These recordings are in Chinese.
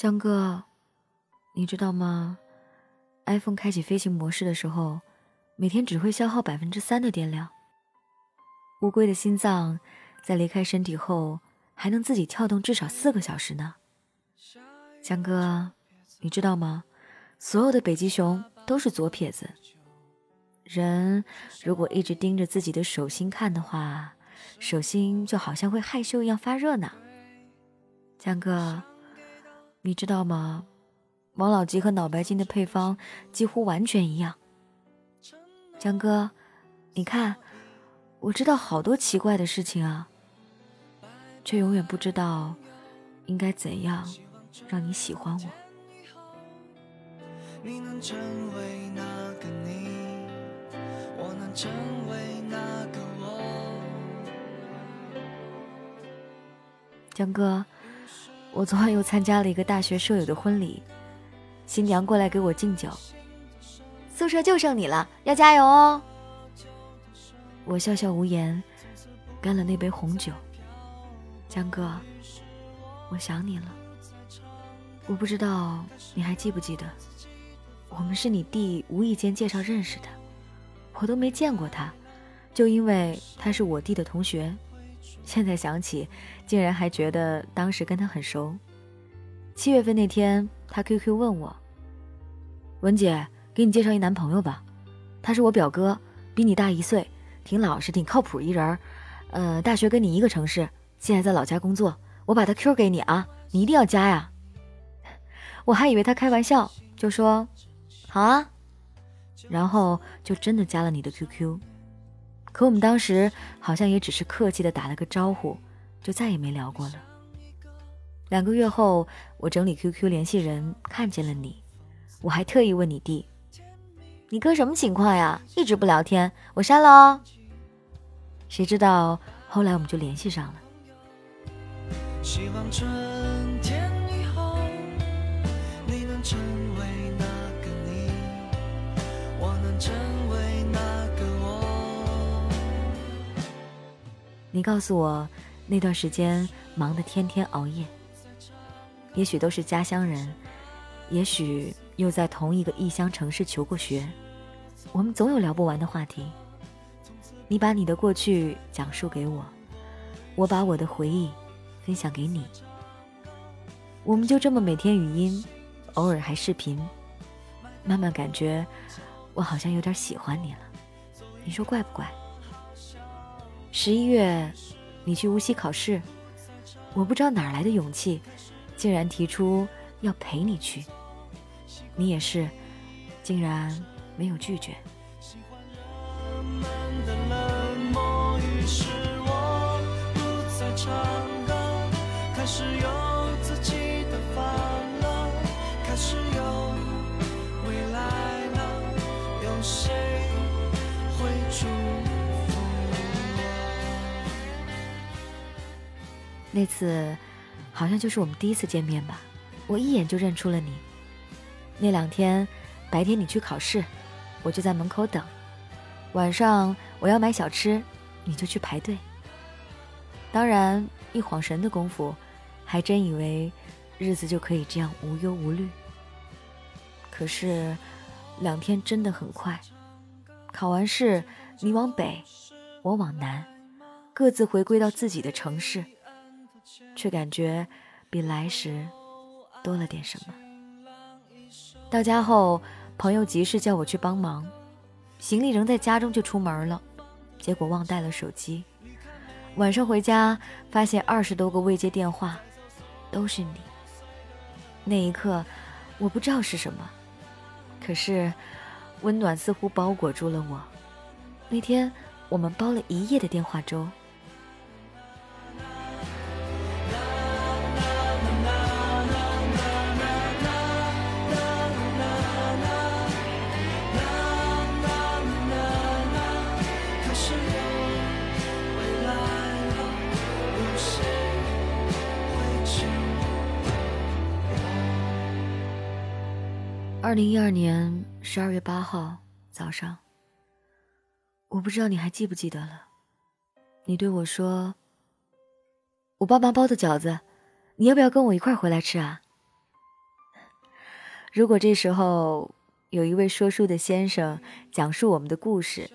江哥，你知道吗？iPhone 开启飞行模式的时候，每天只会消耗百分之三的电量。乌龟的心脏在离开身体后，还能自己跳动至少四个小时呢。江哥，你知道吗？所有的北极熊都是左撇子。人如果一直盯着自己的手心看的话，手心就好像会害羞一样发热呢。江哥。你知道吗？王老吉和脑白金的配方几乎完全一样。江哥，你看，我知道好多奇怪的事情啊，却永远不知道应该怎样让你喜欢我。江哥。我昨晚又参加了一个大学舍友的婚礼，新娘过来给我敬酒。宿舍就剩你了，要加油哦！我笑笑无言，干了那杯红酒。江哥，我想你了。我不知道你还记不记得，我们是你弟无意间介绍认识的，我都没见过他，就因为他是我弟的同学。现在想起，竟然还觉得当时跟他很熟。七月份那天，他 QQ 问我：“文姐，给你介绍一男朋友吧，他是我表哥，比你大一岁，挺老实，挺靠谱一人儿。呃，大学跟你一个城市，现在在老家工作。我把他 Q 给你啊，你一定要加呀。”我还以为他开玩笑，就说：“好啊。”然后就真的加了你的 QQ。可我们当时好像也只是客气的打了个招呼，就再也没聊过了。两个月后，我整理 QQ 联系人，看见了你，我还特意问你弟：“你哥什么情况呀？一直不聊天，我删了哦。”谁知道后来我们就联系上了。希望春你告诉我，那段时间忙得天天熬夜。也许都是家乡人，也许又在同一个异乡城市求过学，我们总有聊不完的话题。你把你的过去讲述给我，我把我的回忆分享给你。我们就这么每天语音，偶尔还视频，慢慢感觉我好像有点喜欢你了。你说怪不怪？十一月，你去无锡考试，我不知道哪来的勇气，竟然提出要陪你去。你也是，竟然没有拒绝。那次，好像就是我们第一次见面吧。我一眼就认出了你。那两天，白天你去考试，我就在门口等；晚上我要买小吃，你就去排队。当然，一晃神的功夫，还真以为日子就可以这样无忧无虑。可是，两天真的很快。考完试，你往北，我往南，各自回归到自己的城市。却感觉比来时多了点什么。到家后，朋友急事叫我去帮忙，行李仍在家中就出门了，结果忘带了手机。晚上回家发现二十多个未接电话，都是你。那一刻，我不知道是什么，可是温暖似乎包裹住了我。那天我们煲了一夜的电话粥。二零一二年十二月八号早上，我不知道你还记不记得了。你对我说：“我爸妈包的饺子，你要不要跟我一块回来吃啊？”如果这时候有一位说书的先生讲述我们的故事，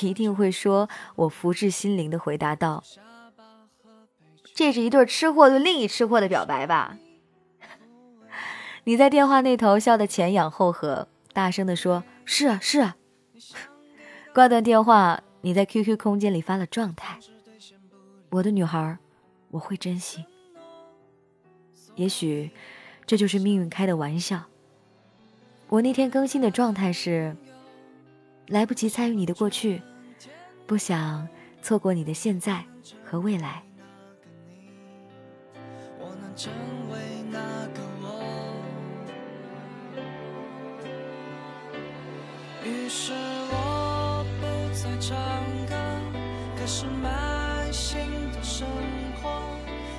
一定会说我福至心灵的回答道：“这是一对吃货对另一吃货的表白吧？”你在电话那头笑得前仰后合，大声地说：“是啊，是啊。”挂断电话，你在 QQ 空间里发了状态：“我的女孩，我会珍惜。”也许，这就是命运开的玩笑。我那天更新的状态是：来不及参与你的过去，不想错过你的现在和未来。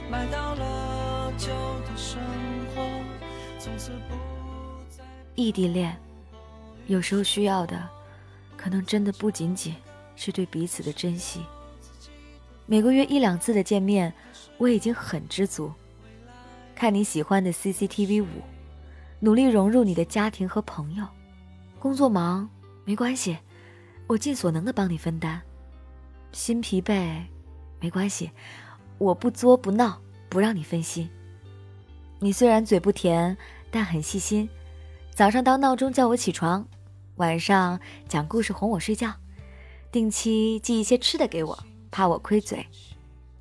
买到了旧的生活，从此不再。异地恋，有时候需要的，可能真的不仅仅是对彼此的珍惜。每个月一两次的见面，我已经很知足。看你喜欢的 CCTV 五，努力融入你的家庭和朋友。工作忙没关系，我尽所能的帮你分担。心疲惫，没关系，我不作不闹，不让你分心。你虽然嘴不甜，但很细心。早上当闹钟叫我起床，晚上讲故事哄我睡觉，定期寄一些吃的给我，怕我亏嘴。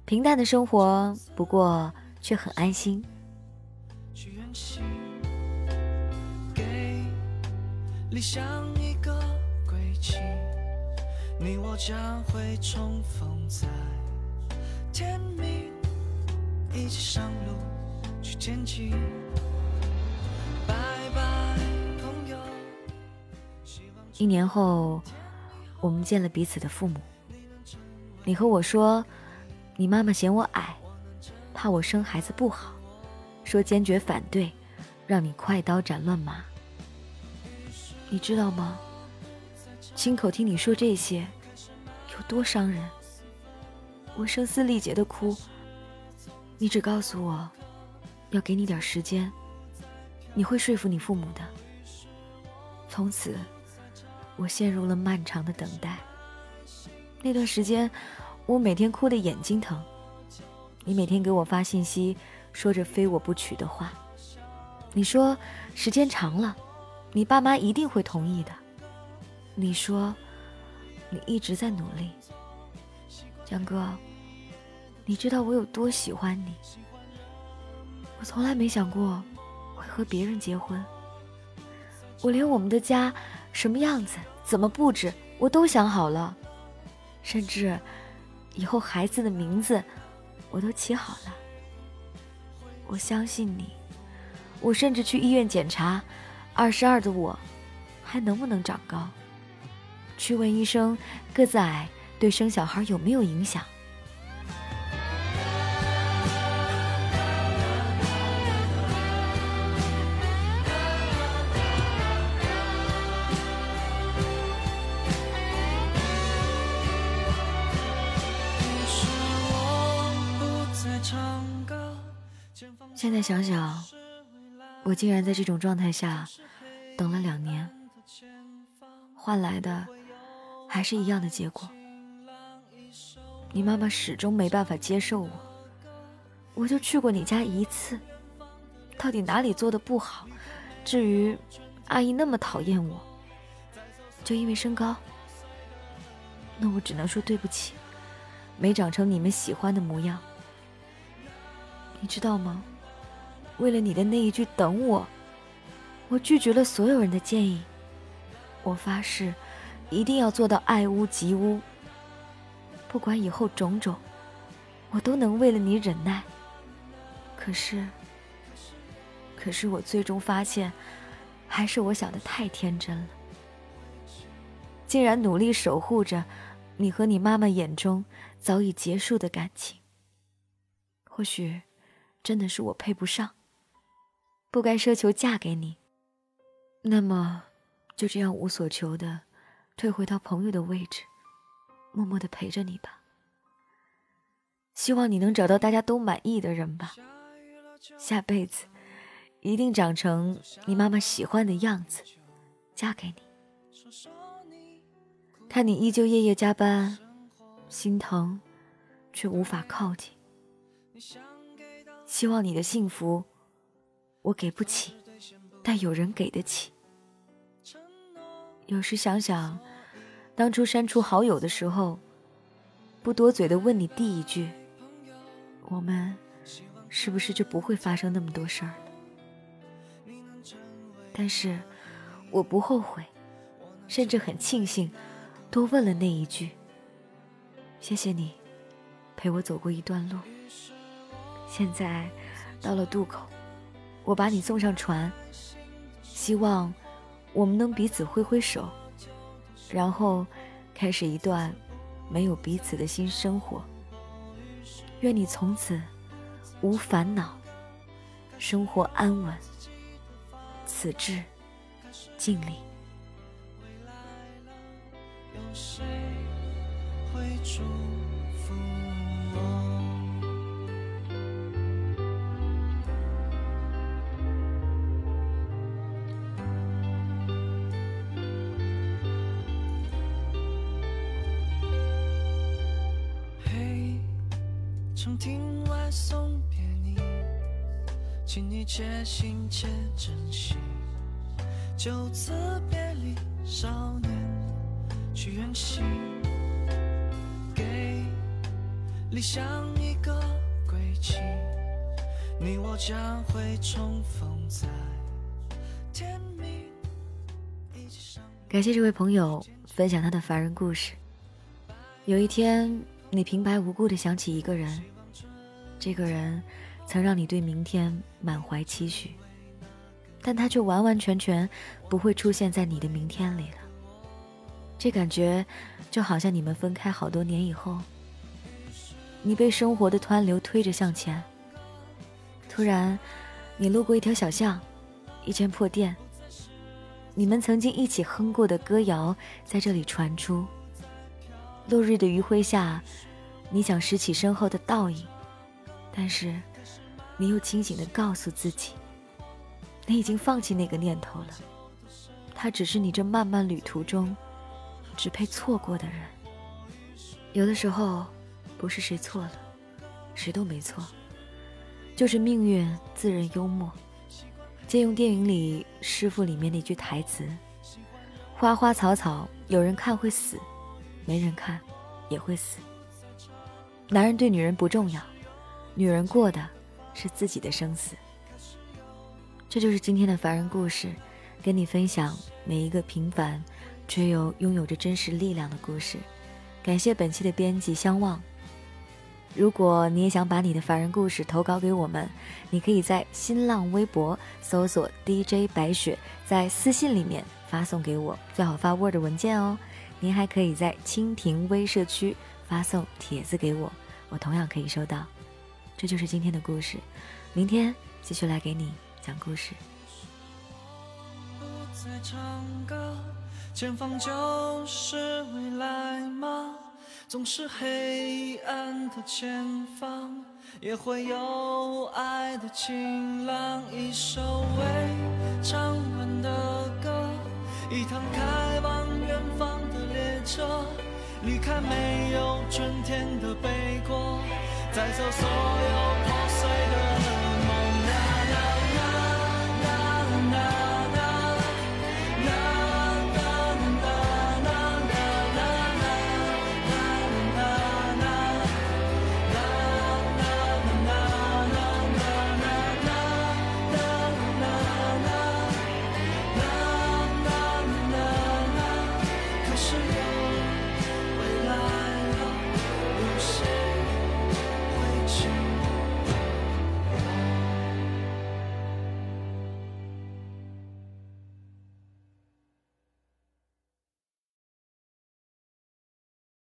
平淡的生活，不过却很安心。理想一个归期你我将会重逢在天明，一起上路去前进。拜拜，朋友。一年后，我们见了彼此的父母。你和我说，你妈妈嫌我矮，怕我生孩子不好，说坚决反对，让你快刀斩乱麻。你知道吗？亲口听你说这些，有多伤人？我声嘶力竭的哭，你只告诉我，要给你点时间，你会说服你父母的。从此。我陷入了漫长的等待。那段时间，我每天哭得眼睛疼。你每天给我发信息，说着非我不娶的话。你说时间长了，你爸妈一定会同意的。你说你一直在努力，江哥，你知道我有多喜欢你。我从来没想过会和别人结婚。我连我们的家。什么样子，怎么布置，我都想好了，甚至以后孩子的名字我都起好了。我相信你，我甚至去医院检查，二十二的我还能不能长高？去问医生，个子矮对生小孩有没有影响？现在想想，我竟然在这种状态下等了两年，换来的还是一样的结果。你妈妈始终没办法接受我，我就去过你家一次，到底哪里做的不好？至于阿姨那么讨厌我，就因为身高？那我只能说对不起，没长成你们喜欢的模样。你知道吗？为了你的那一句“等我”，我拒绝了所有人的建议。我发誓，一定要做到爱屋及乌。不管以后种种，我都能为了你忍耐。可是，可是我最终发现，还是我想的太天真了。竟然努力守护着你和你妈妈眼中早已结束的感情。或许，真的是我配不上。不该奢求嫁给你，那么就这样无所求的退回到朋友的位置，默默的陪着你吧。希望你能找到大家都满意的人吧。下辈子一定长成你妈妈喜欢的样子，嫁给你。看你依旧夜夜加班，心疼，却无法靠近。希望你的幸福，我给不起，但有人给得起。有时想想，当初删除好友的时候，不多嘴的问你第一句，我们是不是就不会发生那么多事儿？但是，我不后悔，甚至很庆幸，多问了那一句。谢谢你，陪我走过一段路。现在，到了渡口，我把你送上船，希望我们能彼此挥挥手，然后开始一段没有彼此的新生活。愿你从此无烦恼，生活安稳。此致敬礼。谁会祝福我，长亭外送别你。请你且行且珍惜，就此别离，少年去远行，给理想一个归期，你我将会重逢在天明。感谢这位朋友分享他的凡人故事。有一天，你平白无故的想起一个人，这个人。曾让你对明天满怀期许，但他却完完全全不会出现在你的明天里了。这感觉就好像你们分开好多年以后，你被生活的湍流推着向前，突然你路过一条小巷，一间破店，你们曾经一起哼过的歌谣在这里传出。落日的余晖下，你想拾起身后的倒影，但是。你又清醒地告诉自己，你已经放弃那个念头了。他只是你这漫漫旅途中只配错过的人。有的时候，不是谁错了，谁都没错，就是命运自认幽默。借用电影里《师傅》里面那句台词：“花花草草，有人看会死，没人看也会死。”男人对女人不重要，女人过的。是自己的生死，这就是今天的凡人故事，跟你分享每一个平凡却又拥有着真实力量的故事。感谢本期的编辑相望。如果你也想把你的凡人故事投稿给我们，你可以在新浪微博搜索 DJ 白雪，在私信里面发送给我，最好发 Word 文件哦。您还可以在蜻蜓微社区发送帖子给我，我同样可以收到。这就是今天的故事，明天继续来给你讲故事。不再唱歌，前方就是未来吗？总是黑暗的前方，也会有爱的晴朗。一首未唱完的歌，一趟开往远方的列车，离开没有春天的北国。带走所有。